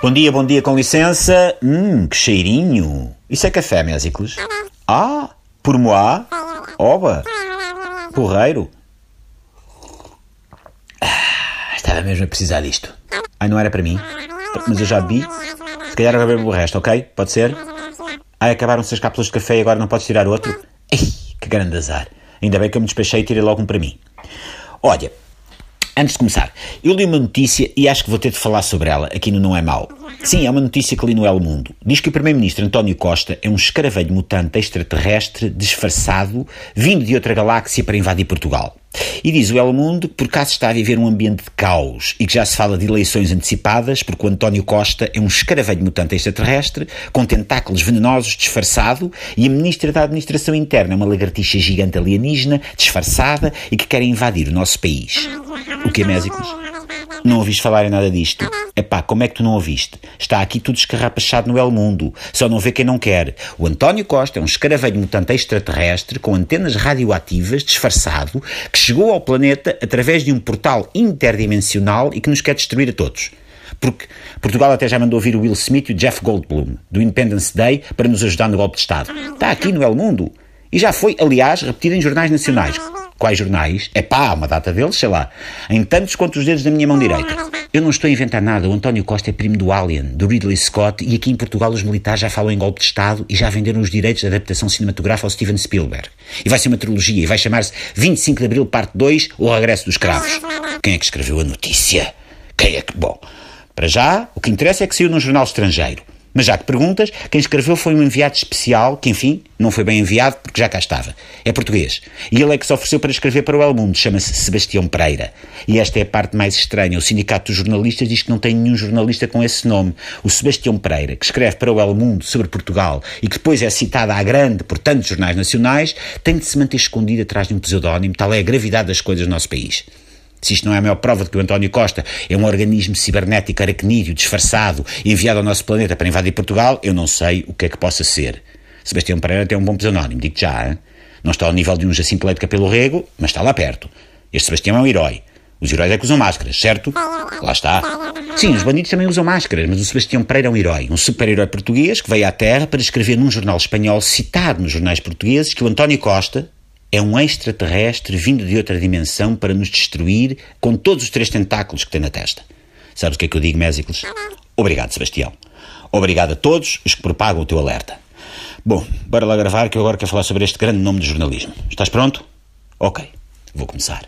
Bom dia, bom dia, com licença. Hum, que cheirinho. Isso é café, Mésicles? Ah, por moá? Oba. Porreiro. Ah, estava mesmo a precisar disto. Ai, não era para mim. Mas eu já bebi. Se calhar agora bebo o resto, ok? Pode ser? Ai, acabaram-se as cápsulas de café e agora não podes tirar outro? Ei, que grande azar. Ainda bem que eu me despachei e tirei logo um para mim. Olha, Antes de começar, eu li uma notícia e acho que vou ter de falar sobre ela aqui no Não É Mal. Sim, é uma notícia que li no El Mundo. Diz que o Primeiro-Ministro António Costa é um escaravelho mutante extraterrestre disfarçado, vindo de outra galáxia para invadir Portugal. E diz o El Mundo que por acaso está a viver um ambiente de caos e que já se fala de eleições antecipadas porque o António Costa é um escaravelho mutante extraterrestre com tentáculos venenosos disfarçado e a Ministra da Administração Interna é uma lagartixa gigante alienígena disfarçada e que quer invadir o nosso país. O que é, Mésicos? Não ouviste falar em nada disto? Epá, como é que tu não ouviste? Está aqui tudo escarrapachado no El Mundo. Só não vê quem não quer. O António Costa é um escaravelho mutante extraterrestre com antenas radioativas, disfarçado, que chegou ao planeta através de um portal interdimensional e que nos quer destruir a todos. Porque Portugal até já mandou vir o Will Smith e o Jeff Goldblum, do Independence Day, para nos ajudar no golpe de Estado. Está aqui no El Mundo. E já foi, aliás, repetido em jornais nacionais. Quais jornais? É pá, uma data deles, sei lá. Em tantos quanto os dedos da minha mão direita. Eu não estou a inventar nada. O António Costa é primo do Alien, do Ridley Scott, e aqui em Portugal os militares já falam em golpe de Estado e já venderam os direitos de adaptação cinematográfica ao Steven Spielberg. E vai ser uma trilogia e vai chamar-se 25 de Abril, parte 2, O Regresso dos Cravos. Quem é que escreveu a notícia? Quem é que. Bom, para já, o que interessa é que saiu num jornal estrangeiro. Mas já que perguntas, quem escreveu foi um enviado especial, que enfim, não foi bem enviado porque já cá estava. É português. E ele é que se ofereceu para escrever para o El Mundo, chama-se Sebastião Pereira. E esta é a parte mais estranha. O Sindicato dos Jornalistas diz que não tem nenhum jornalista com esse nome. O Sebastião Pereira, que escreve para o El Mundo sobre Portugal e que depois é citado à grande por tantos jornais nacionais, tem de se manter escondido atrás de um pseudónimo, tal é a gravidade das coisas no nosso país. Se isto não é a maior prova de que o António Costa é um organismo cibernético aracnídeo, disfarçado, enviado ao nosso planeta para invadir Portugal, eu não sei o que é que possa ser. Sebastião Pereira tem um bom pseudónimo, digo já. Hein? Não está ao nível de um Jacinto Leite Capelo Rego, mas está lá perto. Este Sebastião é um herói. Os heróis é que usam máscaras, certo? Lá está. Sim, os bandidos também usam máscaras, mas o Sebastião Pereira é um herói, um super-herói português que veio à Terra para escrever num jornal espanhol citado nos jornais portugueses que o António Costa, é um extraterrestre vindo de outra dimensão para nos destruir com todos os três tentáculos que tem na testa. Sabes o que é que eu digo, Mésicles? Obrigado, Sebastião. Obrigado a todos os que propagam o teu alerta. Bom, bora lá gravar que eu agora quero falar sobre este grande nome de jornalismo. Estás pronto? Ok, vou começar.